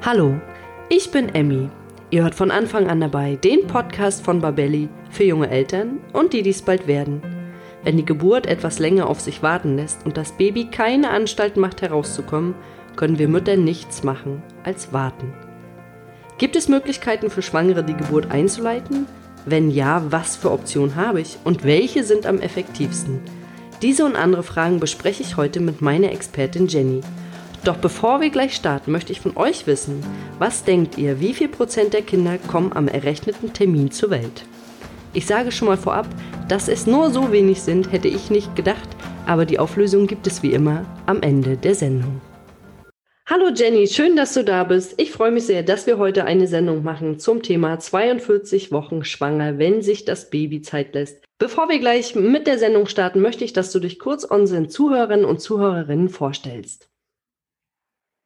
Hallo, ich bin Emmy. Ihr hört von Anfang an dabei den Podcast von Babelli für junge Eltern und die, die es bald werden. Wenn die Geburt etwas länger auf sich warten lässt und das Baby keine Anstalt macht herauszukommen, können wir Mütter nichts machen als warten. Gibt es Möglichkeiten für Schwangere, die Geburt einzuleiten? Wenn ja, was für Optionen habe ich und welche sind am effektivsten? Diese und andere Fragen bespreche ich heute mit meiner Expertin Jenny. Doch bevor wir gleich starten, möchte ich von euch wissen, was denkt ihr, wie viel Prozent der Kinder kommen am errechneten Termin zur Welt? Ich sage schon mal vorab, dass es nur so wenig sind, hätte ich nicht gedacht, aber die Auflösung gibt es wie immer am Ende der Sendung. Hallo Jenny, schön, dass du da bist. Ich freue mich sehr, dass wir heute eine Sendung machen zum Thema 42 Wochen schwanger, wenn sich das Baby Zeit lässt. Bevor wir gleich mit der Sendung starten, möchte ich, dass du dich kurz unseren Zuhörerinnen und Zuhörerinnen vorstellst.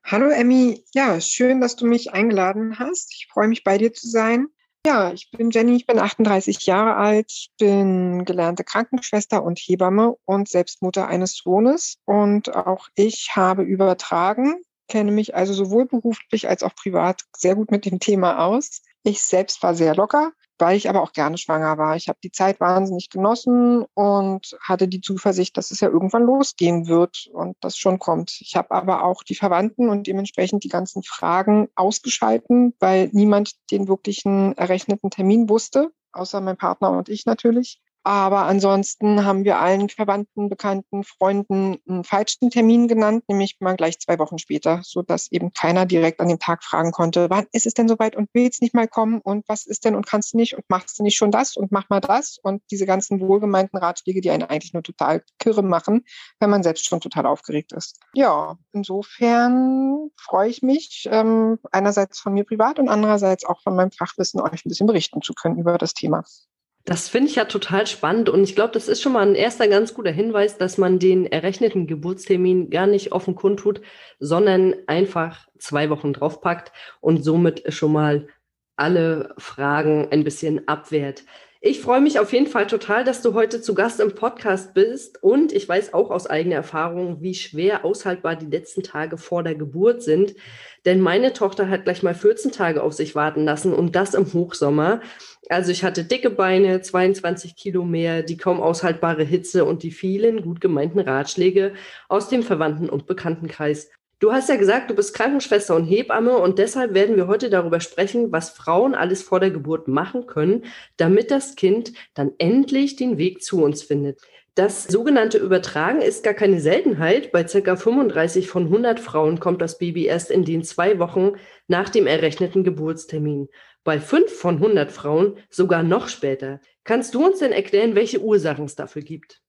Hallo Emmy, ja, schön, dass du mich eingeladen hast. Ich freue mich bei dir zu sein. Ja, ich bin Jenny, ich bin 38 Jahre alt, bin gelernte Krankenschwester und Hebamme und selbst Mutter eines Sohnes. Und auch ich habe übertragen, kenne mich also sowohl beruflich als auch privat sehr gut mit dem Thema aus. Ich selbst war sehr locker, weil ich aber auch gerne schwanger war. Ich habe die Zeit wahnsinnig genossen und hatte die Zuversicht, dass es ja irgendwann losgehen wird und das schon kommt. Ich habe aber auch die Verwandten und dementsprechend die ganzen Fragen ausgeschalten, weil niemand den wirklichen errechneten Termin wusste, außer mein Partner und ich natürlich. Aber ansonsten haben wir allen Verwandten, Bekannten, Freunden einen falschen Termin genannt, nämlich mal gleich zwei Wochen später, so dass eben keiner direkt an dem Tag fragen konnte, wann ist es denn soweit und willst nicht mal kommen und was ist denn und kannst du nicht und machst du nicht schon das und mach mal das und diese ganzen wohlgemeinten Ratschläge, die einen eigentlich nur total kirre machen, wenn man selbst schon total aufgeregt ist. Ja, insofern freue ich mich, ähm, einerseits von mir privat und andererseits auch von meinem Fachwissen euch ein bisschen berichten zu können über das Thema. Das finde ich ja total spannend und ich glaube, das ist schon mal ein erster ganz guter Hinweis, dass man den errechneten Geburtstermin gar nicht offen kundtut, sondern einfach zwei Wochen draufpackt und somit schon mal alle Fragen ein bisschen abwehrt. Ich freue mich auf jeden Fall total, dass du heute zu Gast im Podcast bist und ich weiß auch aus eigener Erfahrung, wie schwer aushaltbar die letzten Tage vor der Geburt sind. Denn meine Tochter hat gleich mal 14 Tage auf sich warten lassen und das im Hochsommer. Also ich hatte dicke Beine, 22 Kilo mehr, die kaum aushaltbare Hitze und die vielen gut gemeinten Ratschläge aus dem Verwandten- und Bekanntenkreis. Du hast ja gesagt, du bist Krankenschwester und Hebamme und deshalb werden wir heute darüber sprechen, was Frauen alles vor der Geburt machen können, damit das Kind dann endlich den Weg zu uns findet. Das sogenannte Übertragen ist gar keine Seltenheit. Bei ca. 35 von 100 Frauen kommt das Baby erst in den zwei Wochen nach dem errechneten Geburtstermin. Bei 5 von 100 Frauen sogar noch später. Kannst du uns denn erklären, welche Ursachen es dafür gibt?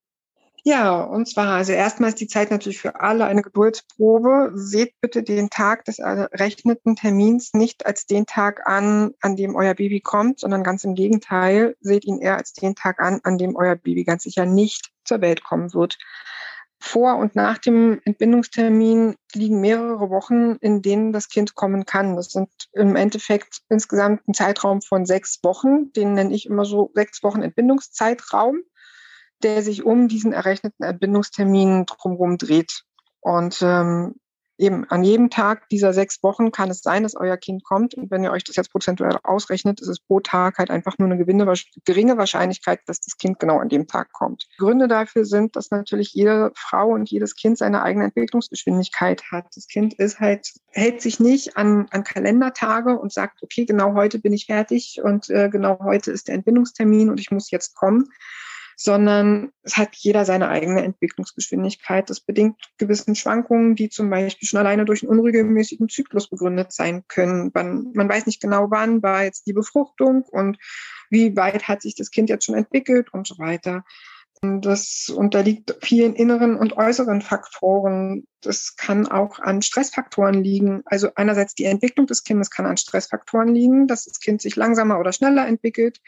Ja, und zwar, also erstmal ist die Zeit natürlich für alle eine Geburtsprobe. Seht bitte den Tag des errechneten Termins nicht als den Tag an, an dem euer Baby kommt, sondern ganz im Gegenteil, seht ihn eher als den Tag an, an dem euer Baby ganz sicher nicht zur Welt kommen wird. Vor und nach dem Entbindungstermin liegen mehrere Wochen, in denen das Kind kommen kann. Das sind im Endeffekt insgesamt ein Zeitraum von sechs Wochen. Den nenne ich immer so sechs Wochen Entbindungszeitraum der sich um diesen errechneten Entbindungstermin drumherum dreht. Und ähm, eben an jedem Tag dieser sechs Wochen kann es sein, dass euer Kind kommt. Und wenn ihr euch das jetzt prozentuell ausrechnet, ist es pro Tag halt einfach nur eine geringe Wahrscheinlichkeit, dass das Kind genau an dem Tag kommt. Gründe dafür sind, dass natürlich jede Frau und jedes Kind seine eigene Entwicklungsgeschwindigkeit hat. Das Kind ist halt, hält sich nicht an, an Kalendertage und sagt, okay, genau heute bin ich fertig und äh, genau heute ist der Entbindungstermin und ich muss jetzt kommen sondern es hat jeder seine eigene Entwicklungsgeschwindigkeit. Das bedingt gewissen Schwankungen, die zum Beispiel schon alleine durch einen unregelmäßigen Zyklus begründet sein können. Man, man weiß nicht genau, wann war jetzt die Befruchtung und wie weit hat sich das Kind jetzt schon entwickelt und so weiter. Das unterliegt vielen inneren und äußeren Faktoren. Das kann auch an Stressfaktoren liegen. Also einerseits die Entwicklung des Kindes kann an Stressfaktoren liegen, dass das Kind sich langsamer oder schneller entwickelt,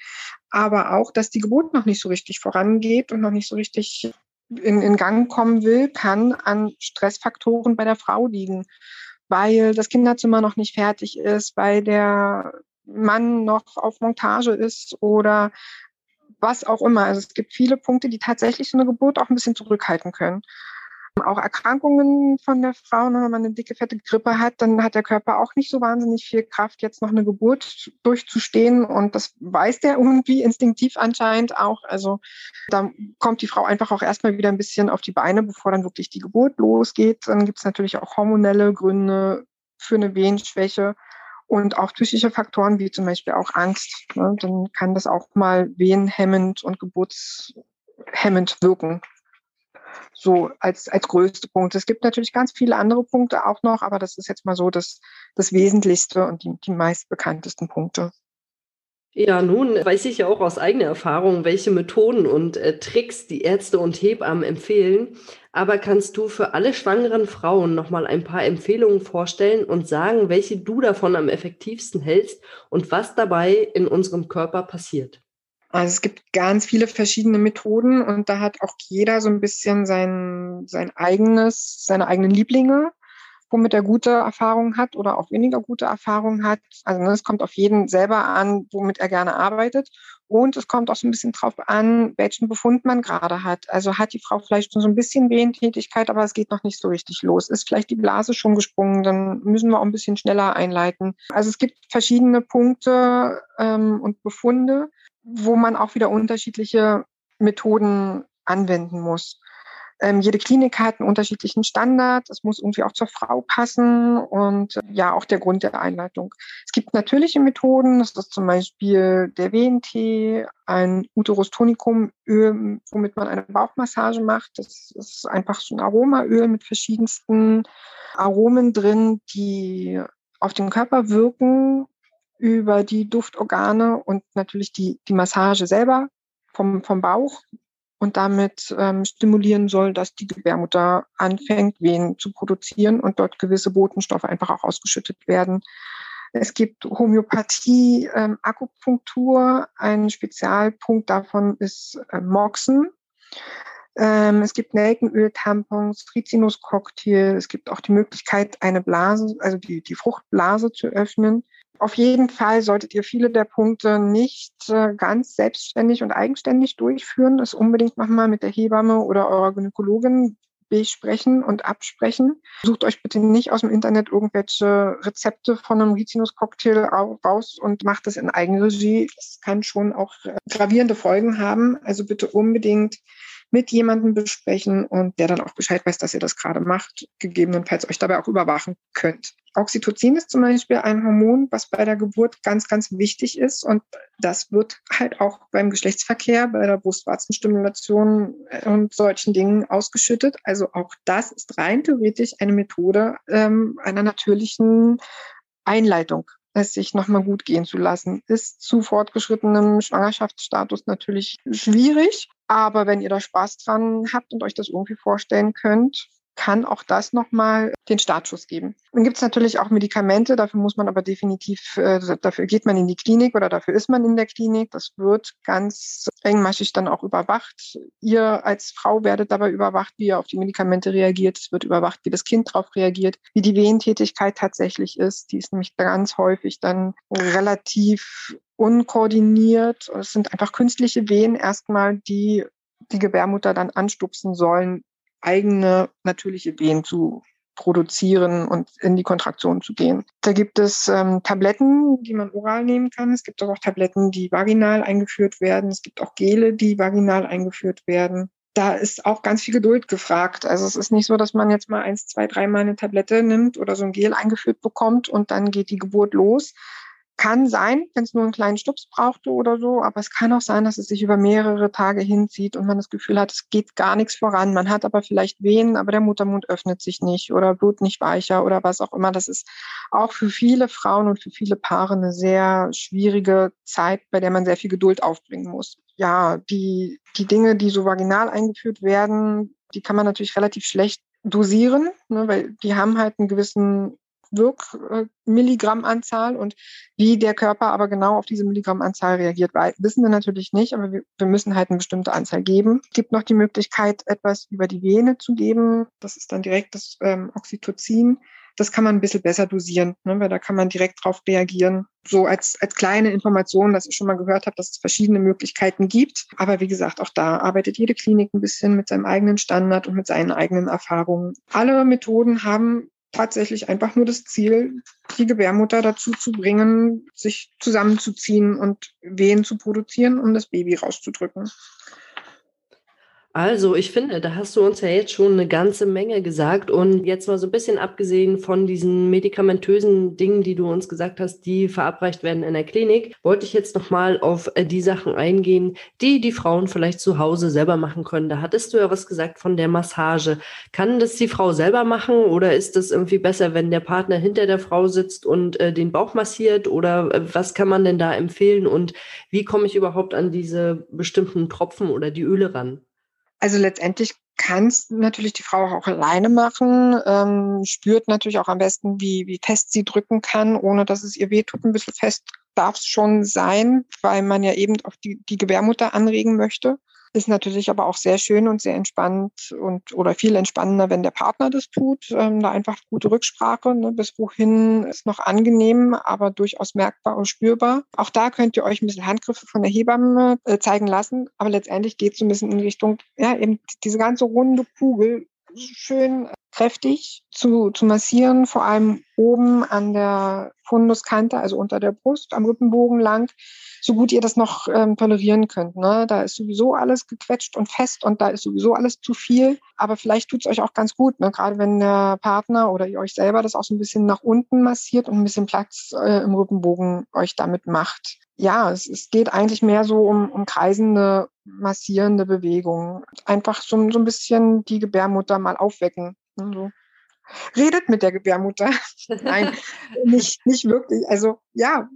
aber auch, dass die Geburt noch nicht so richtig vorangeht und noch nicht so richtig in, in Gang kommen will, kann an Stressfaktoren bei der Frau liegen, weil das Kinderzimmer noch nicht fertig ist, weil der Mann noch auf Montage ist oder was auch immer. Also es gibt viele Punkte, die tatsächlich so eine Geburt auch ein bisschen zurückhalten können. Auch Erkrankungen von der Frau, ne, wenn man eine dicke, fette Grippe hat, dann hat der Körper auch nicht so wahnsinnig viel Kraft, jetzt noch eine Geburt durchzustehen. Und das weiß der irgendwie instinktiv anscheinend auch. Also da kommt die Frau einfach auch erstmal wieder ein bisschen auf die Beine, bevor dann wirklich die Geburt losgeht. Dann gibt es natürlich auch hormonelle Gründe für eine Wehenschwäche und auch psychische Faktoren wie zum Beispiel auch Angst. Ne? Dann kann das auch mal wehenhemmend und geburtshemmend wirken. So als, als größte Punkt. Es gibt natürlich ganz viele andere Punkte auch noch, aber das ist jetzt mal so das, das Wesentlichste und die, die meistbekanntesten Punkte. Ja, nun weiß ich ja auch aus eigener Erfahrung, welche Methoden und äh, Tricks die Ärzte und Hebammen empfehlen. Aber kannst du für alle schwangeren Frauen nochmal ein paar Empfehlungen vorstellen und sagen, welche du davon am effektivsten hältst und was dabei in unserem Körper passiert? Also es gibt ganz viele verschiedene Methoden und da hat auch jeder so ein bisschen sein, sein eigenes, seine eigenen Lieblinge womit er gute Erfahrungen hat oder auch weniger gute Erfahrungen hat. Also ne, es kommt auf jeden selber an, womit er gerne arbeitet. Und es kommt auch so ein bisschen drauf an, welchen Befund man gerade hat. Also hat die Frau vielleicht schon so ein bisschen Wehentätigkeit, aber es geht noch nicht so richtig los. Ist vielleicht die Blase schon gesprungen, dann müssen wir auch ein bisschen schneller einleiten. Also es gibt verschiedene Punkte ähm, und Befunde, wo man auch wieder unterschiedliche Methoden anwenden muss. Ähm, jede Klinik hat einen unterschiedlichen Standard. Es muss irgendwie auch zur Frau passen und äh, ja, auch der Grund der Einleitung. Es gibt natürliche Methoden. Das ist zum Beispiel der WNT, ein Uterus tonicum Öl, womit man eine Bauchmassage macht. Das ist einfach so ein Aromaöl mit verschiedensten Aromen drin, die auf den Körper wirken über die Duftorgane und natürlich die, die Massage selber vom, vom Bauch und damit ähm, stimulieren soll, dass die Gebärmutter anfängt, Wehen zu produzieren und dort gewisse Botenstoffe einfach auch ausgeschüttet werden. Es gibt Homöopathie, ähm, Akupunktur. Ein Spezialpunkt davon ist äh, Moxen. Ähm, es gibt Nelkenöl-Tampons, Rizinus-Cocktail. Es gibt auch die Möglichkeit, eine Blase, also die, die Fruchtblase zu öffnen. Auf jeden Fall solltet ihr viele der Punkte nicht äh, ganz selbstständig und eigenständig durchführen. Das unbedingt nochmal mit der Hebamme oder eurer Gynäkologin besprechen und absprechen. Sucht euch bitte nicht aus dem Internet irgendwelche Rezepte von einem Rizinus-Cocktail raus und macht das in Eigenregie. Das kann schon auch äh, gravierende Folgen haben. Also bitte unbedingt mit jemandem besprechen und der dann auch Bescheid weiß, dass ihr das gerade macht, gegebenenfalls euch dabei auch überwachen könnt. Oxytocin ist zum Beispiel ein Hormon, was bei der Geburt ganz, ganz wichtig ist und das wird halt auch beim Geschlechtsverkehr, bei der Brustwarzenstimulation äh, und solchen Dingen ausgeschüttet. Also auch das ist rein theoretisch eine Methode ähm, einer natürlichen Einleitung es sich nochmal gut gehen zu lassen. Ist zu fortgeschrittenem Schwangerschaftsstatus natürlich schwierig, aber wenn ihr da Spaß dran habt und euch das irgendwie vorstellen könnt, kann auch das nochmal den Startschuss geben. Dann gibt es natürlich auch Medikamente, dafür muss man aber definitiv, äh, dafür geht man in die Klinik oder dafür ist man in der Klinik. Das wird ganz engmaschig dann auch überwacht. Ihr als Frau werdet dabei überwacht, wie ihr auf die Medikamente reagiert. Es wird überwacht, wie das Kind darauf reagiert, wie die Wehentätigkeit tatsächlich ist. Die ist nämlich ganz häufig dann relativ unkoordiniert. Es sind einfach künstliche Wehen erstmal, die die Gebärmutter dann anstupsen sollen, eigene natürliche Wehen zu produzieren und in die Kontraktion zu gehen. Da gibt es ähm, Tabletten, die man oral nehmen kann. Es gibt auch Tabletten, die vaginal eingeführt werden. Es gibt auch Gele, die vaginal eingeführt werden. Da ist auch ganz viel Geduld gefragt. Also es ist nicht so, dass man jetzt mal eins, zwei, dreimal eine Tablette nimmt oder so ein Gel eingeführt bekommt und dann geht die Geburt los, kann sein, wenn es nur einen kleinen Stups brauchte oder so, aber es kann auch sein, dass es sich über mehrere Tage hinzieht und man das Gefühl hat, es geht gar nichts voran. Man hat aber vielleicht Wehen, aber der Muttermund öffnet sich nicht oder Blut nicht weicher oder was auch immer. Das ist auch für viele Frauen und für viele Paare eine sehr schwierige Zeit, bei der man sehr viel Geduld aufbringen muss. Ja, die, die Dinge, die so vaginal eingeführt werden, die kann man natürlich relativ schlecht dosieren, ne, weil die haben halt einen gewissen Wirkmilligrammanzahl und wie der Körper aber genau auf diese Milligrammanzahl reagiert, wissen wir natürlich nicht, aber wir, wir müssen halt eine bestimmte Anzahl geben. Es gibt noch die Möglichkeit, etwas über die Vene zu geben. Das ist dann direkt das ähm, Oxytocin. Das kann man ein bisschen besser dosieren, ne, weil da kann man direkt drauf reagieren. So als, als kleine Information, dass ich schon mal gehört habe, dass es verschiedene Möglichkeiten gibt. Aber wie gesagt, auch da arbeitet jede Klinik ein bisschen mit seinem eigenen Standard und mit seinen eigenen Erfahrungen. Alle Methoden haben tatsächlich einfach nur das Ziel, die Gebärmutter dazu zu bringen, sich zusammenzuziehen und Wehen zu produzieren, um das Baby rauszudrücken. Also, ich finde, da hast du uns ja jetzt schon eine ganze Menge gesagt und jetzt mal so ein bisschen abgesehen von diesen medikamentösen Dingen, die du uns gesagt hast, die verabreicht werden in der Klinik, wollte ich jetzt noch mal auf äh, die Sachen eingehen, die die Frauen vielleicht zu Hause selber machen können. Da hattest du ja was gesagt von der Massage. Kann das die Frau selber machen oder ist das irgendwie besser, wenn der Partner hinter der Frau sitzt und äh, den Bauch massiert oder äh, was kann man denn da empfehlen und wie komme ich überhaupt an diese bestimmten Tropfen oder die Öle ran? Also letztendlich kann es natürlich die Frau auch alleine machen, ähm, spürt natürlich auch am besten, wie, wie fest sie drücken kann, ohne dass es ihr wehtut. Ein bisschen fest darf es schon sein, weil man ja eben auch die, die Gebärmutter anregen möchte. Ist natürlich aber auch sehr schön und sehr entspannt und oder viel entspannender, wenn der Partner das tut. Ähm, da einfach gute Rücksprache. Ne? Bis wohin ist noch angenehm, aber durchaus merkbar und spürbar. Auch da könnt ihr euch ein bisschen Handgriffe von der Hebamme äh, zeigen lassen. Aber letztendlich geht es so ein bisschen in Richtung, ja, eben diese ganze runde Kugel schön kräftig zu, zu massieren, vor allem oben an der Funduskante, also unter der Brust, am Rippenbogen lang, so gut ihr das noch ähm, tolerieren könnt. Ne? Da ist sowieso alles gequetscht und fest und da ist sowieso alles zu viel. Aber vielleicht tut es euch auch ganz gut, ne? gerade wenn der Partner oder ihr euch selber das auch so ein bisschen nach unten massiert und ein bisschen Platz äh, im Rückenbogen euch damit macht. Ja, es, es geht eigentlich mehr so um, um kreisende, massierende Bewegungen. Einfach so, so ein bisschen die Gebärmutter mal aufwecken. Ne? So redet mit der Gebärmutter. Nein, nicht, nicht wirklich. Also ja,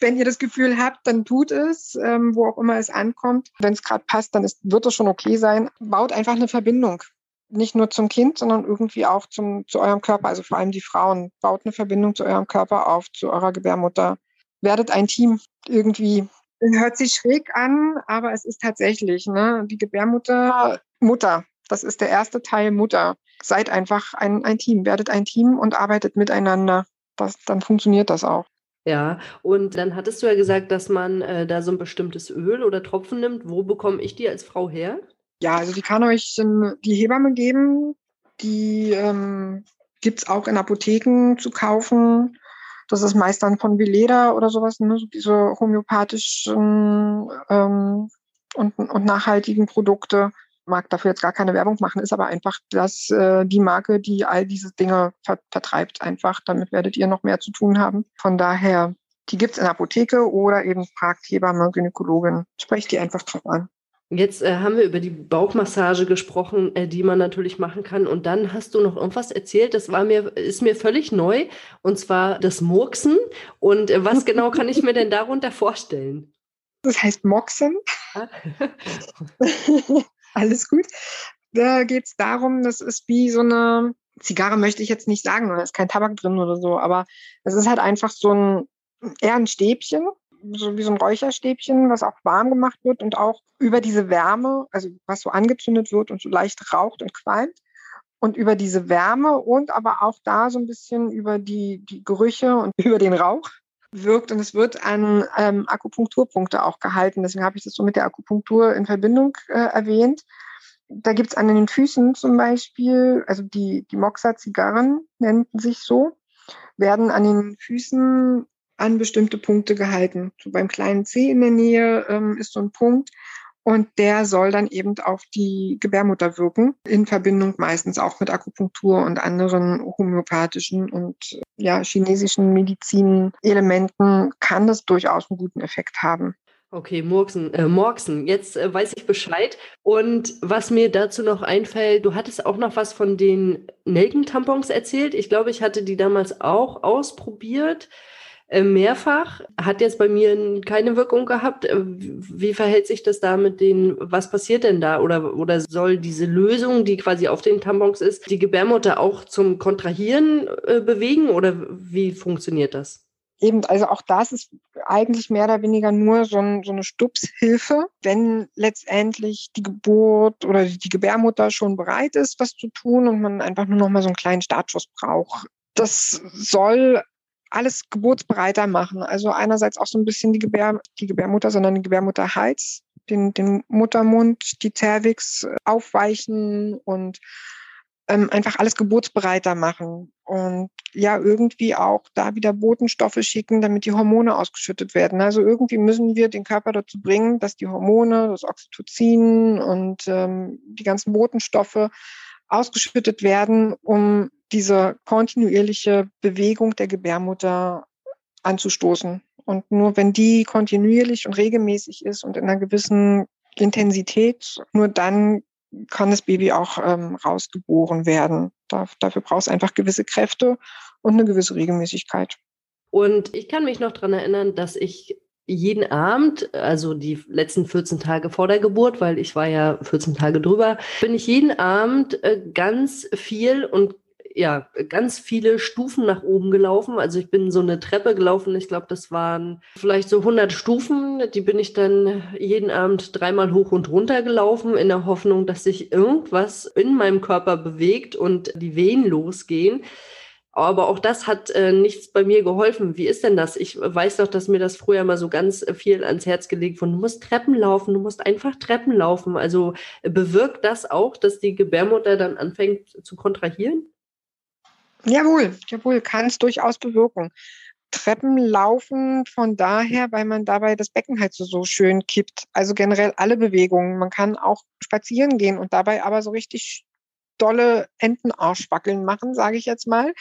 wenn ihr das Gefühl habt, dann tut es, ähm, wo auch immer es ankommt. Wenn es gerade passt, dann ist, wird es schon okay sein. Baut einfach eine Verbindung. Nicht nur zum Kind, sondern irgendwie auch zum, zu eurem Körper. Also vor allem die Frauen. Baut eine Verbindung zu eurem Körper auf, zu eurer Gebärmutter. Werdet ein Team irgendwie. Hört sich schräg an, aber es ist tatsächlich, ne? Die Gebärmutter, Mutter. Das ist der erste Teil Mutter. Seid einfach ein, ein Team. Werdet ein Team und arbeitet miteinander. Das, dann funktioniert das auch. Ja, und dann hattest du ja gesagt, dass man äh, da so ein bestimmtes Öl oder Tropfen nimmt. Wo bekomme ich die als Frau her? Ja, also die kann euch ähm, die Hebamme geben. Die ähm, gibt es auch in Apotheken zu kaufen. Das ist meist dann von Veleda oder sowas, ne? so diese homöopathischen ähm, und, und nachhaltigen Produkte mag dafür jetzt gar keine Werbung machen, ist aber einfach das, äh, die Marke, die all diese Dinge ver vertreibt einfach. Damit werdet ihr noch mehr zu tun haben. Von daher, die gibt es in der Apotheke oder eben fragt Hebamme, Gynäkologin. Sprecht die einfach drauf an. Jetzt äh, haben wir über die Bauchmassage gesprochen, äh, die man natürlich machen kann. Und dann hast du noch irgendwas erzählt, das war mir, ist mir völlig neu, und zwar das Murksen. Und äh, was genau kann ich mir denn darunter vorstellen? Das heißt Moxen. Alles gut. Da geht es darum, das ist wie so eine Zigarre, möchte ich jetzt nicht sagen, da ist kein Tabak drin oder so, aber es ist halt einfach so ein, eher ein Stäbchen, so wie so ein Räucherstäbchen, was auch warm gemacht wird und auch über diese Wärme, also was so angezündet wird und so leicht raucht und qualmt. Und über diese Wärme und aber auch da so ein bisschen über die, die Gerüche und über den Rauch wirkt und es wird an ähm, Akupunkturpunkte auch gehalten. Deswegen habe ich das so mit der Akupunktur in Verbindung äh, erwähnt. Da gibt es an den Füßen zum Beispiel, also die, die Moxa-Zigarren nennen sich so, werden an den Füßen an bestimmte Punkte gehalten. So beim kleinen C in der Nähe ähm, ist so ein Punkt und der soll dann eben auf die Gebärmutter wirken, in Verbindung meistens auch mit Akupunktur und anderen homöopathischen und ja, chinesischen Medizinelementen kann das durchaus einen guten Effekt haben. Okay, Murksen, äh, Morksen, jetzt äh, weiß ich Bescheid. Und was mir dazu noch einfällt, du hattest auch noch was von den Nelkentampons erzählt. Ich glaube, ich hatte die damals auch ausprobiert. Äh, mehrfach. Hat jetzt bei mir keine Wirkung gehabt. Äh, wie verhält sich das da mit den, was passiert denn da? Oder, oder soll diese Lösung, die quasi auf den Tampons ist, die Gebärmutter auch zum Kontrahieren äh, bewegen? Oder wie funktioniert das? Eben, also auch das ist eigentlich mehr oder weniger nur so, ein, so eine Stupshilfe, wenn letztendlich die Geburt oder die Gebärmutter schon bereit ist, was zu tun und man einfach nur noch mal so einen kleinen Startschuss braucht das soll alles geburtsbereiter machen. Also einerseits auch so ein bisschen die, Gebär, die Gebärmutter, sondern die Gebärmutterhals, den, den Muttermund, die Cervix aufweichen und ähm, einfach alles geburtsbereiter machen. Und ja, irgendwie auch da wieder Botenstoffe schicken, damit die Hormone ausgeschüttet werden. Also irgendwie müssen wir den Körper dazu bringen, dass die Hormone, das Oxytocin und ähm, die ganzen Botenstoffe ausgeschüttet werden, um diese kontinuierliche Bewegung der Gebärmutter anzustoßen. Und nur wenn die kontinuierlich und regelmäßig ist und in einer gewissen Intensität, nur dann kann das Baby auch ähm, rausgeboren werden. Da, dafür braucht es einfach gewisse Kräfte und eine gewisse Regelmäßigkeit. Und ich kann mich noch daran erinnern, dass ich jeden Abend, also die letzten 14 Tage vor der Geburt, weil ich war ja 14 Tage drüber, bin ich jeden Abend äh, ganz viel und ja, ganz viele Stufen nach oben gelaufen. Also ich bin so eine Treppe gelaufen. Ich glaube, das waren vielleicht so 100 Stufen. Die bin ich dann jeden Abend dreimal hoch und runter gelaufen in der Hoffnung, dass sich irgendwas in meinem Körper bewegt und die Wehen losgehen. Aber auch das hat äh, nichts bei mir geholfen. Wie ist denn das? Ich weiß doch, dass mir das früher mal so ganz viel ans Herz gelegt wurde. Du musst Treppen laufen, du musst einfach Treppen laufen. Also äh, bewirkt das auch, dass die Gebärmutter dann anfängt zu kontrahieren? Jawohl, jawohl, kann es durchaus bewirken. Treppen laufen von daher, weil man dabei das Becken halt so, so schön kippt. Also generell alle Bewegungen. Man kann auch spazieren gehen und dabei aber so richtig dolle Entenarschwackeln machen, sage ich jetzt mal.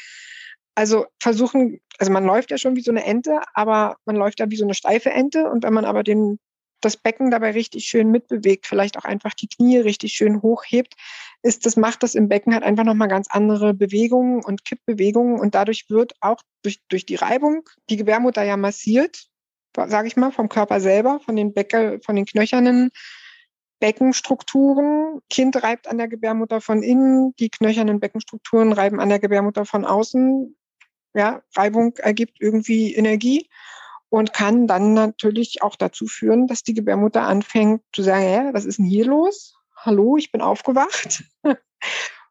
Also versuchen, also man läuft ja schon wie so eine Ente, aber man läuft ja wie so eine steife Ente. Und wenn man aber den, das Becken dabei richtig schön mitbewegt, vielleicht auch einfach die Knie richtig schön hochhebt, ist das, macht das im Becken halt einfach nochmal ganz andere Bewegungen und Kippbewegungen. Und dadurch wird auch durch, durch die Reibung die Gebärmutter ja massiert, sage ich mal, vom Körper selber, von den Becke, von den knöchernen Beckenstrukturen. Kind reibt an der Gebärmutter von innen, die knöchernen Beckenstrukturen reiben an der Gebärmutter von außen. Ja, Reibung ergibt irgendwie Energie und kann dann natürlich auch dazu führen, dass die Gebärmutter anfängt zu sagen, ja, was ist denn hier los? Hallo, ich bin aufgewacht.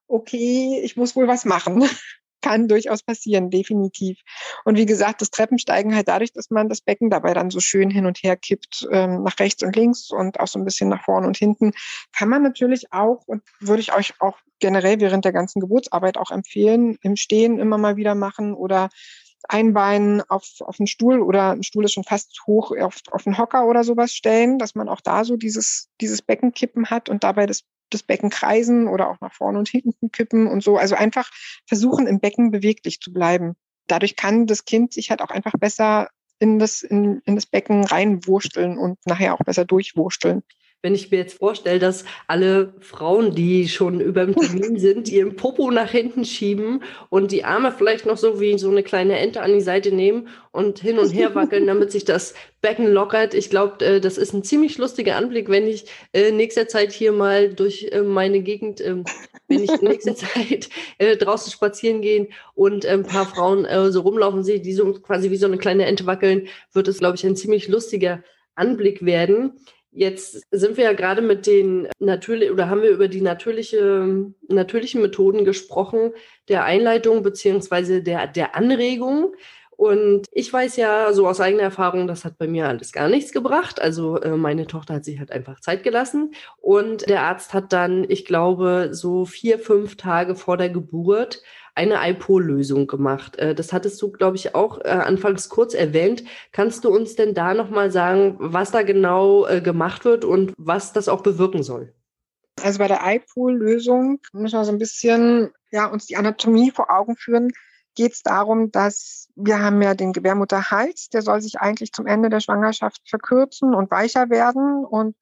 okay, ich muss wohl was machen kann durchaus passieren, definitiv. Und wie gesagt, das Treppensteigen halt dadurch, dass man das Becken dabei dann so schön hin und her kippt, ähm, nach rechts und links und auch so ein bisschen nach vorne und hinten, kann man natürlich auch und würde ich euch auch generell während der ganzen Geburtsarbeit auch empfehlen, im Stehen immer mal wieder machen oder ein Bein auf, auf einen Stuhl oder ein Stuhl ist schon fast hoch auf, auf einen Hocker oder sowas stellen, dass man auch da so dieses, dieses Beckenkippen hat und dabei das das Becken kreisen oder auch nach vorne und hinten kippen und so. Also einfach versuchen, im Becken beweglich zu bleiben. Dadurch kann das Kind sich halt auch einfach besser in das, in, in das Becken reinwursteln und nachher auch besser durchwursteln wenn ich mir jetzt vorstelle, dass alle Frauen, die schon über dem Termin sind, ihren Popo nach hinten schieben und die Arme vielleicht noch so wie so eine kleine Ente an die Seite nehmen und hin und her wackeln, damit sich das Becken lockert. Ich glaube, äh, das ist ein ziemlich lustiger Anblick, wenn ich äh, nächster Zeit hier mal durch äh, meine Gegend, äh, wenn ich nächste Zeit äh, draußen spazieren gehen und ein paar Frauen so rumlaufen sehe, die so quasi wie so eine kleine Ente wackeln, wird es, glaube ich, ein ziemlich lustiger Anblick werden. Jetzt sind wir ja gerade mit den natürlich oder haben wir über die natürliche, natürlichen Methoden gesprochen, der Einleitung beziehungsweise der, der Anregung. Und ich weiß ja so aus eigener Erfahrung, das hat bei mir alles gar nichts gebracht. Also äh, meine Tochter hat sich halt einfach Zeit gelassen. Und der Arzt hat dann, ich glaube, so vier, fünf Tage vor der Geburt eine IPO-Lösung gemacht. Äh, das hattest du, glaube ich, auch äh, anfangs kurz erwähnt. Kannst du uns denn da nochmal sagen, was da genau gemacht wird und was das auch bewirken soll? Also bei der iPool-Lösung müssen wir so ein bisschen ja, uns die Anatomie vor Augen führen. Geht es darum, dass wir haben ja den Gebärmutterhals, der soll sich eigentlich zum Ende der Schwangerschaft verkürzen und weicher werden und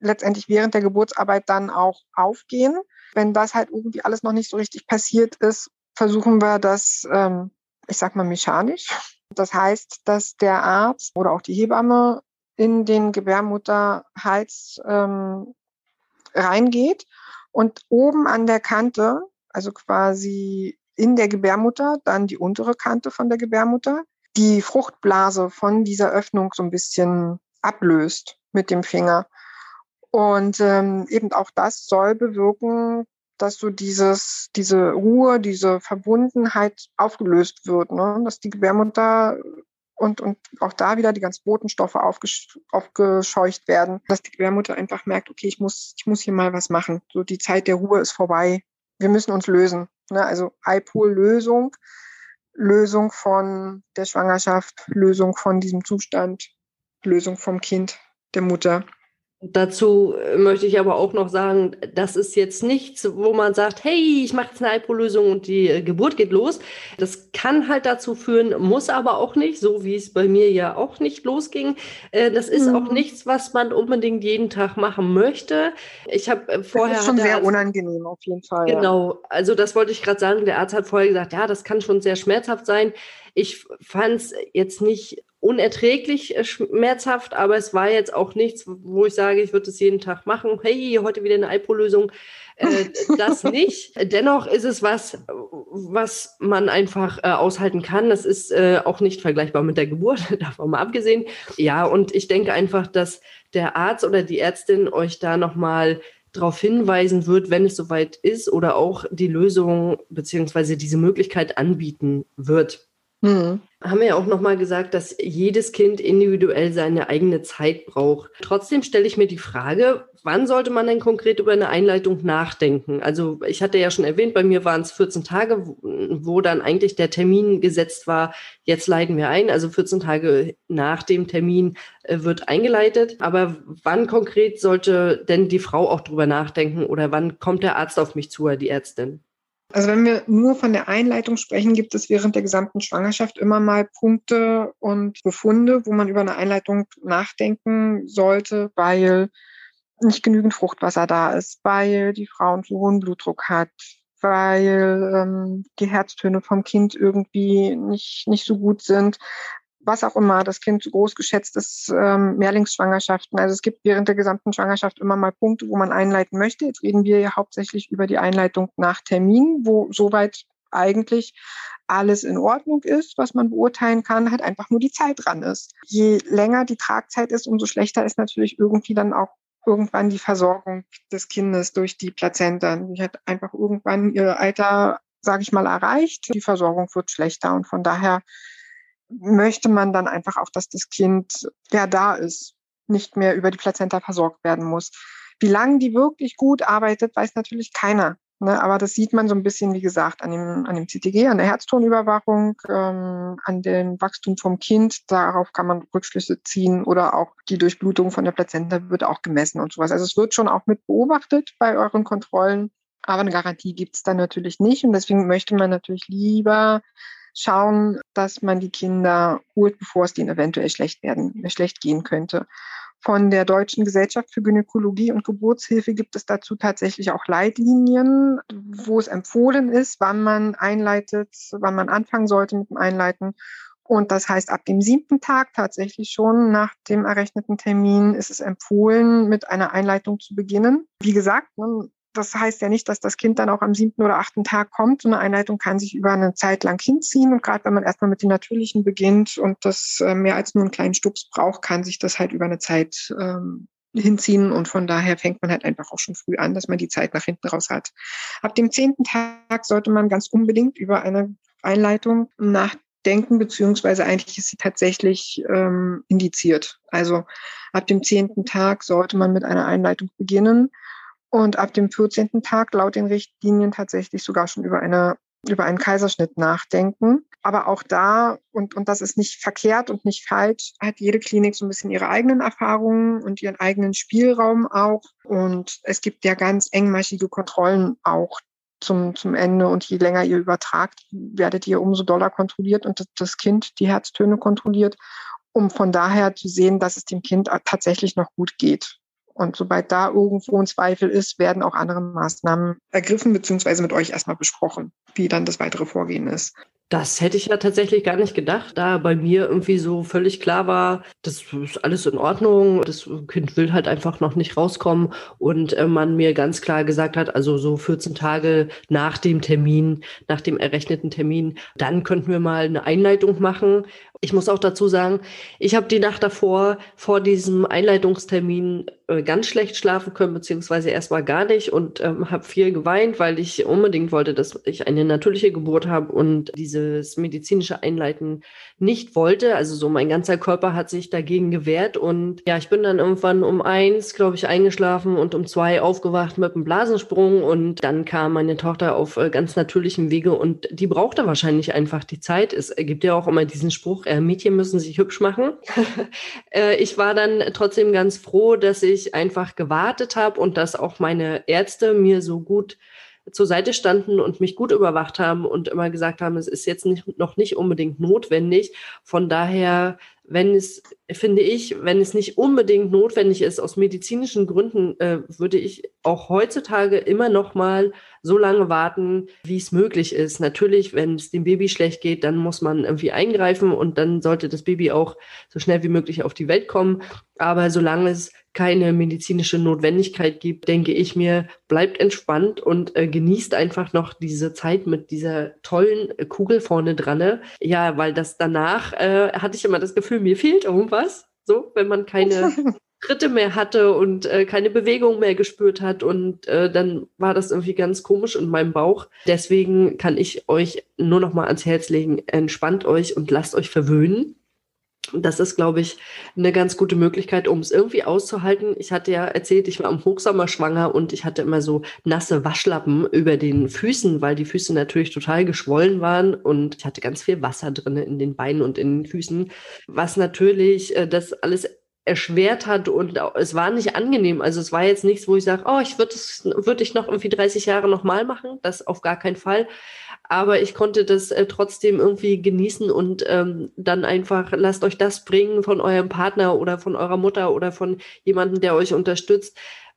letztendlich während der Geburtsarbeit dann auch aufgehen. Wenn das halt irgendwie alles noch nicht so richtig passiert ist, versuchen wir das, ähm, ich sag mal, mechanisch. Das heißt, dass der Arzt oder auch die Hebamme in den Gebärmutterhals ähm, reingeht und oben an der Kante, also quasi in der Gebärmutter, dann die untere Kante von der Gebärmutter, die Fruchtblase von dieser Öffnung so ein bisschen ablöst mit dem Finger. Und ähm, eben auch das soll bewirken, dass so dieses, diese Ruhe, diese Verbundenheit aufgelöst wird, ne? dass die Gebärmutter und, und auch da wieder die ganzen Botenstoffe aufgesch aufgescheucht werden, dass die Gebärmutter einfach merkt, okay, ich muss, ich muss hier mal was machen. So die Zeit der Ruhe ist vorbei. Wir müssen uns lösen. Ne? Also iPol-Lösung, Lösung von der Schwangerschaft, Lösung von diesem Zustand, Lösung vom Kind, der Mutter. Dazu äh, möchte ich aber auch noch sagen, das ist jetzt nichts, wo man sagt, hey, ich mache jetzt eine IPO-Lösung und die äh, Geburt geht los. Das kann halt dazu führen, muss aber auch nicht, so wie es bei mir ja auch nicht losging. Äh, das ist mhm. auch nichts, was man unbedingt jeden Tag machen möchte. Ich habe vorher. Das ist schon sehr Arzt, unangenehm auf jeden Fall. Genau, also das wollte ich gerade sagen. Der Arzt hat vorher gesagt, ja, das kann schon sehr schmerzhaft sein. Ich fand es jetzt nicht unerträglich äh, schmerzhaft, aber es war jetzt auch nichts, wo ich sage, ich würde es jeden Tag machen. Hey, heute wieder eine IPO-Lösung. Äh, das nicht. Dennoch ist es was, was man einfach äh, aushalten kann. Das ist äh, auch nicht vergleichbar mit der Geburt, davon mal abgesehen. Ja, und ich denke einfach, dass der Arzt oder die Ärztin euch da nochmal darauf hinweisen wird, wenn es soweit ist oder auch die Lösung beziehungsweise diese Möglichkeit anbieten wird. Mhm. Haben wir ja auch nochmal gesagt, dass jedes Kind individuell seine eigene Zeit braucht. Trotzdem stelle ich mir die Frage, wann sollte man denn konkret über eine Einleitung nachdenken? Also ich hatte ja schon erwähnt, bei mir waren es 14 Tage, wo dann eigentlich der Termin gesetzt war, jetzt leiten wir ein. Also 14 Tage nach dem Termin äh, wird eingeleitet. Aber wann konkret sollte denn die Frau auch drüber nachdenken oder wann kommt der Arzt auf mich zu oder die Ärztin? Also wenn wir nur von der Einleitung sprechen, gibt es während der gesamten Schwangerschaft immer mal Punkte und Befunde, wo man über eine Einleitung nachdenken sollte, weil nicht genügend Fruchtwasser da ist, weil die Frau einen zu hohen Blutdruck hat, weil ähm, die Herztöne vom Kind irgendwie nicht, nicht so gut sind, was auch immer, das Kind groß geschätzt ist, ähm, Mehrlingsschwangerschaften. Also es gibt während der gesamten Schwangerschaft immer mal Punkte, wo man einleiten möchte. Jetzt reden wir ja hauptsächlich über die Einleitung nach Termin, wo soweit eigentlich alles in Ordnung ist, was man beurteilen kann, halt einfach nur die Zeit dran ist. Je länger die Tragzeit ist, umso schlechter ist natürlich irgendwie dann auch irgendwann die Versorgung des Kindes durch die Plazenta. Die hat einfach irgendwann ihr Alter, sage ich mal, erreicht. Die Versorgung wird schlechter und von daher möchte man dann einfach auch, dass das Kind ja da ist, nicht mehr über die Plazenta versorgt werden muss. Wie lange die wirklich gut arbeitet, weiß natürlich keiner. Ne? Aber das sieht man so ein bisschen, wie gesagt, an dem, an dem CTG, an der Herztonüberwachung, ähm, an dem Wachstum vom Kind. Darauf kann man Rückschlüsse ziehen oder auch die Durchblutung von der Plazenta wird auch gemessen und sowas. Also es wird schon auch mit beobachtet bei euren Kontrollen. Aber eine Garantie gibt es dann natürlich nicht. Und deswegen möchte man natürlich lieber schauen, dass man die Kinder holt, bevor es denen eventuell schlecht werden, schlecht gehen könnte. Von der Deutschen Gesellschaft für Gynäkologie und Geburtshilfe gibt es dazu tatsächlich auch Leitlinien, wo es empfohlen ist, wann man einleitet, wann man anfangen sollte mit dem Einleiten. Und das heißt, ab dem siebten Tag tatsächlich schon nach dem errechneten Termin ist es empfohlen, mit einer Einleitung zu beginnen. Wie gesagt, ne, das heißt ja nicht, dass das Kind dann auch am siebten oder achten Tag kommt. So eine Einleitung kann sich über eine Zeit lang hinziehen. Und gerade wenn man erstmal mit den Natürlichen beginnt und das äh, mehr als nur einen kleinen Stups braucht, kann sich das halt über eine Zeit ähm, hinziehen. Und von daher fängt man halt einfach auch schon früh an, dass man die Zeit nach hinten raus hat. Ab dem zehnten Tag sollte man ganz unbedingt über eine Einleitung nachdenken, beziehungsweise eigentlich ist sie tatsächlich ähm, indiziert. Also ab dem zehnten Tag sollte man mit einer Einleitung beginnen und ab dem 14. Tag laut den Richtlinien tatsächlich sogar schon über eine über einen Kaiserschnitt nachdenken. Aber auch da, und, und das ist nicht verkehrt und nicht falsch, hat jede Klinik so ein bisschen ihre eigenen Erfahrungen und ihren eigenen Spielraum auch. Und es gibt ja ganz engmaschige Kontrollen auch zum, zum Ende. Und je länger ihr übertragt, werdet ihr umso doller kontrolliert und das Kind die Herztöne kontrolliert, um von daher zu sehen, dass es dem Kind tatsächlich noch gut geht. Und sobald da irgendwo ein Zweifel ist, werden auch andere Maßnahmen ergriffen beziehungsweise mit euch erstmal besprochen, wie dann das weitere Vorgehen ist. Das hätte ich ja tatsächlich gar nicht gedacht, da bei mir irgendwie so völlig klar war, das ist alles in Ordnung, das Kind will halt einfach noch nicht rauskommen und äh, man mir ganz klar gesagt hat, also so 14 Tage nach dem Termin, nach dem errechneten Termin, dann könnten wir mal eine Einleitung machen Ich muss auch dazu sagen, ich habe die Nacht davor, vor diesem Einleitungstermin, ganz schlecht schlafen können, beziehungsweise erstmal gar nicht und ähm, habe viel geweint, weil ich unbedingt wollte, dass ich eine natürliche Geburt habe und dieses medizinische Einleiten nicht wollte. Also so mein ganzer Körper hat sich dagegen gewehrt und ja, ich bin dann irgendwann um eins, glaube ich, eingeschlafen und um zwei aufgewacht mit einem Blasensprung und dann kam meine Tochter auf äh, ganz natürlichem Wege und die brauchte wahrscheinlich einfach die Zeit. Es gibt ja auch immer diesen Spruch, äh, Mädchen müssen sich hübsch machen. äh, ich war dann trotzdem ganz froh, dass ich ich einfach gewartet habe und dass auch meine Ärzte mir so gut zur Seite standen und mich gut überwacht haben und immer gesagt haben, es ist jetzt nicht, noch nicht unbedingt notwendig. Von daher, wenn es, finde ich, wenn es nicht unbedingt notwendig ist, aus medizinischen Gründen, äh, würde ich auch heutzutage immer noch mal so lange warten, wie es möglich ist. Natürlich, wenn es dem Baby schlecht geht, dann muss man irgendwie eingreifen und dann sollte das Baby auch so schnell wie möglich auf die Welt kommen. Aber solange es keine medizinische Notwendigkeit gibt, denke ich mir, bleibt entspannt und äh, genießt einfach noch diese Zeit mit dieser tollen äh, Kugel vorne dran. Ja, weil das danach äh, hatte ich immer das Gefühl, mir fehlt irgendwas. So, wenn man keine Schritte mehr hatte und äh, keine Bewegung mehr gespürt hat. Und äh, dann war das irgendwie ganz komisch in meinem Bauch. Deswegen kann ich euch nur noch mal ans Herz legen, entspannt euch und lasst euch verwöhnen. Das ist, glaube ich, eine ganz gute Möglichkeit, um es irgendwie auszuhalten. Ich hatte ja erzählt, ich war im Hochsommer schwanger und ich hatte immer so nasse Waschlappen über den Füßen, weil die Füße natürlich total geschwollen waren und ich hatte ganz viel Wasser drin in den Beinen und in den Füßen, was natürlich äh, das alles erschwert hat und es war nicht angenehm. Also es war jetzt nichts, wo ich sage, oh, ich würde es, würde ich noch irgendwie 30 Jahre nochmal machen. Das auf gar keinen Fall aber ich konnte das äh, trotzdem irgendwie genießen und ähm, dann einfach lasst euch das bringen von eurem Partner oder von eurer Mutter oder von jemandem, der euch unterstützt,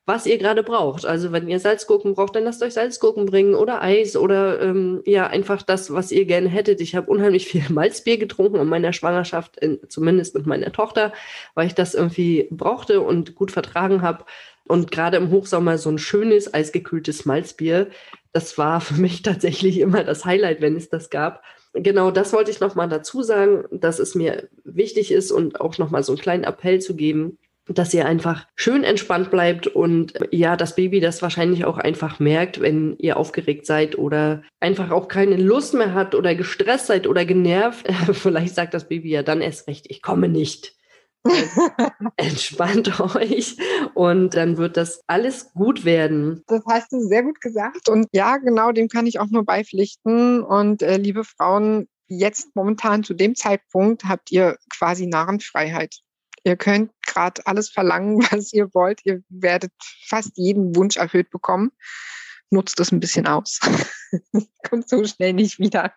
was ihr gerade braucht. Also wenn ihr Salzgurken braucht, dann lasst euch Salzgurken bringen oder Eis oder ähm, ja einfach das, was ihr gerne hättet. Ich habe unheimlich viel Malzbier getrunken in meiner Schwangerschaft, in, zumindest mit meiner Tochter, weil ich das irgendwie brauchte und gut vertragen habe. Und gerade im Hochsommer so ein schönes, eisgekühltes Malzbier, das war für mich tatsächlich immer das Highlight, wenn es das gab. Genau das wollte ich nochmal dazu sagen, dass es mir wichtig ist und auch nochmal so einen kleinen Appell zu geben, dass ihr einfach schön entspannt bleibt und ja, das Baby das wahrscheinlich auch einfach merkt, wenn ihr aufgeregt seid oder einfach auch keine Lust mehr hat oder gestresst seid oder genervt. Vielleicht sagt das Baby ja dann erst recht, ich komme nicht. Entspannt euch und dann wird das alles gut werden. Das hast du sehr gut gesagt und ja, genau, dem kann ich auch nur beipflichten. Und äh, liebe Frauen, jetzt momentan zu dem Zeitpunkt habt ihr quasi Narrenfreiheit. Ihr könnt gerade alles verlangen, was ihr wollt. Ihr werdet fast jeden Wunsch erfüllt bekommen. Nutzt es ein bisschen aus. Kommt so schnell nicht wieder.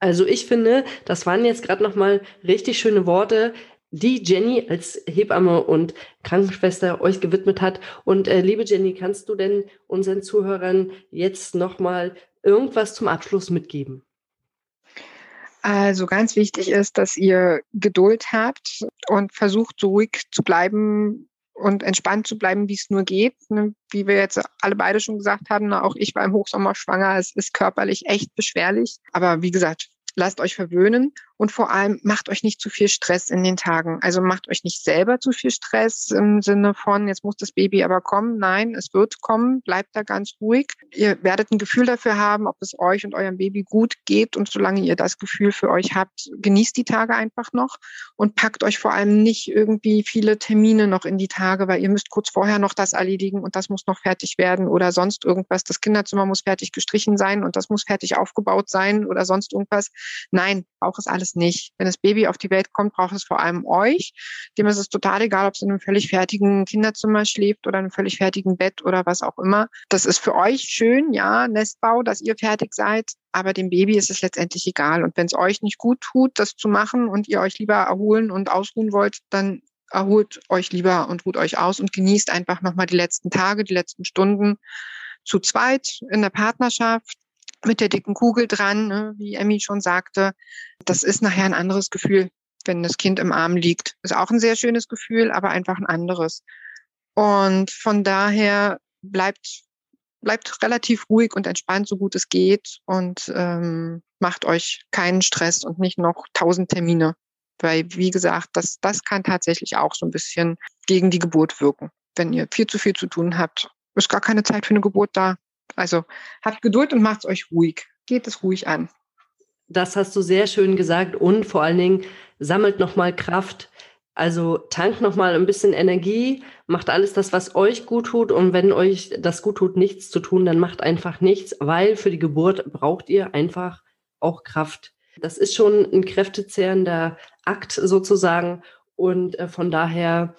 Also ich finde, das waren jetzt gerade noch mal richtig schöne Worte die Jenny als Hebamme und Krankenschwester euch gewidmet hat. Und äh, liebe Jenny, kannst du denn unseren Zuhörern jetzt nochmal irgendwas zum Abschluss mitgeben? Also ganz wichtig ist, dass ihr Geduld habt und versucht, so ruhig zu bleiben und entspannt zu bleiben, wie es nur geht. Ne, wie wir jetzt alle beide schon gesagt haben, auch ich war im Hochsommer schwanger. Es ist körperlich echt beschwerlich. Aber wie gesagt, lasst euch verwöhnen und vor allem macht euch nicht zu viel Stress in den Tagen. Also macht euch nicht selber zu viel Stress im Sinne von, jetzt muss das Baby aber kommen. Nein, es wird kommen. Bleibt da ganz ruhig. Ihr werdet ein Gefühl dafür haben, ob es euch und eurem Baby gut geht. Und solange ihr das Gefühl für euch habt, genießt die Tage einfach noch und packt euch vor allem nicht irgendwie viele Termine noch in die Tage, weil ihr müsst kurz vorher noch das erledigen und das muss noch fertig werden oder sonst irgendwas. Das Kinderzimmer muss fertig gestrichen sein und das muss fertig aufgebaut sein oder sonst irgendwas. Nein, braucht es alles nicht. Wenn das Baby auf die Welt kommt, braucht es vor allem euch. Dem ist es total egal, ob es in einem völlig fertigen Kinderzimmer schläft oder in einem völlig fertigen Bett oder was auch immer. Das ist für euch schön, ja, Nestbau, dass ihr fertig seid. Aber dem Baby ist es letztendlich egal. Und wenn es euch nicht gut tut, das zu machen und ihr euch lieber erholen und ausruhen wollt, dann erholt euch lieber und ruht euch aus und genießt einfach nochmal die letzten Tage, die letzten Stunden zu zweit in der Partnerschaft mit der dicken Kugel dran, ne, wie Emmy schon sagte. Das ist nachher ein anderes Gefühl, wenn das Kind im Arm liegt. Ist auch ein sehr schönes Gefühl, aber einfach ein anderes. Und von daher bleibt bleibt relativ ruhig und entspannt, so gut es geht und ähm, macht euch keinen Stress und nicht noch tausend Termine. Weil, wie gesagt, das, das kann tatsächlich auch so ein bisschen gegen die Geburt wirken. Wenn ihr viel zu viel zu tun habt, ist gar keine Zeit für eine Geburt da. Also habt Geduld und macht es euch ruhig. Geht es ruhig an. Das hast du sehr schön gesagt und vor allen Dingen sammelt nochmal Kraft. Also tankt nochmal ein bisschen Energie, macht alles das, was euch gut tut. Und wenn euch das gut tut, nichts zu tun, dann macht einfach nichts, weil für die Geburt braucht ihr einfach auch Kraft. Das ist schon ein kräftezehrender Akt sozusagen. Und äh, von daher,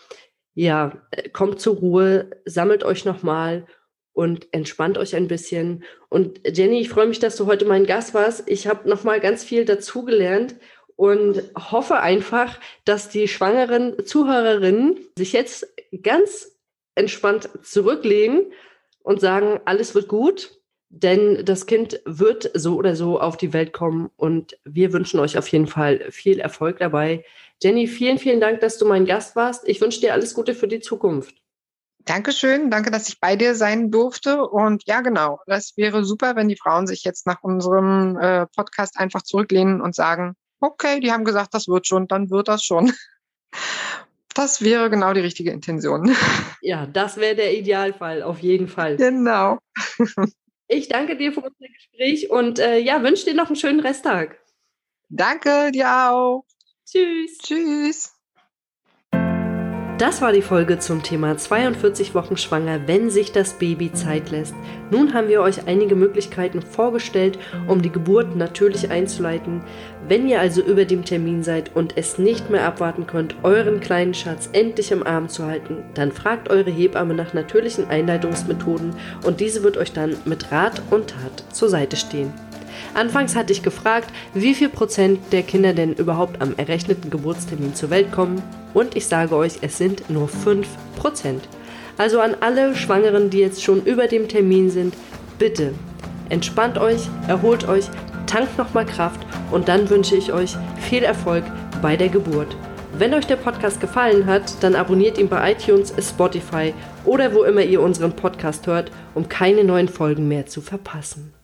ja, kommt zur Ruhe, sammelt euch nochmal und entspannt euch ein bisschen. Und Jenny, ich freue mich, dass du heute mein Gast warst. Ich habe nochmal ganz viel dazugelernt und hoffe einfach, dass die schwangeren Zuhörerinnen sich jetzt ganz entspannt zurücklehnen und sagen, alles wird gut, denn das Kind wird so oder so auf die Welt kommen und wir wünschen euch auf jeden Fall viel Erfolg dabei. Jenny, vielen, vielen Dank, dass du mein Gast warst. Ich wünsche dir alles Gute für die Zukunft. Dankeschön, danke, dass ich bei dir sein durfte. Und ja, genau, das wäre super, wenn die Frauen sich jetzt nach unserem äh, Podcast einfach zurücklehnen und sagen, okay, die haben gesagt, das wird schon, dann wird das schon. Das wäre genau die richtige Intention. Ja, das wäre der Idealfall, auf jeden Fall. Genau. Ich danke dir für unser Gespräch und äh, ja, wünsche dir noch einen schönen Resttag. Danke dir auch. Tschüss. Tschüss. Das war die Folge zum Thema 42 Wochen schwanger, wenn sich das Baby Zeit lässt. Nun haben wir euch einige Möglichkeiten vorgestellt, um die Geburt natürlich einzuleiten. Wenn ihr also über dem Termin seid und es nicht mehr abwarten könnt, euren kleinen Schatz endlich im Arm zu halten, dann fragt eure Hebamme nach natürlichen Einleitungsmethoden und diese wird euch dann mit Rat und Tat zur Seite stehen. Anfangs hatte ich gefragt, wie viel Prozent der Kinder denn überhaupt am errechneten Geburtstermin zur Welt kommen und ich sage euch, es sind nur 5 Prozent. Also an alle Schwangeren, die jetzt schon über dem Termin sind, bitte entspannt euch, erholt euch, tankt nochmal Kraft und dann wünsche ich euch viel Erfolg bei der Geburt. Wenn euch der Podcast gefallen hat, dann abonniert ihn bei iTunes, Spotify oder wo immer ihr unseren Podcast hört, um keine neuen Folgen mehr zu verpassen.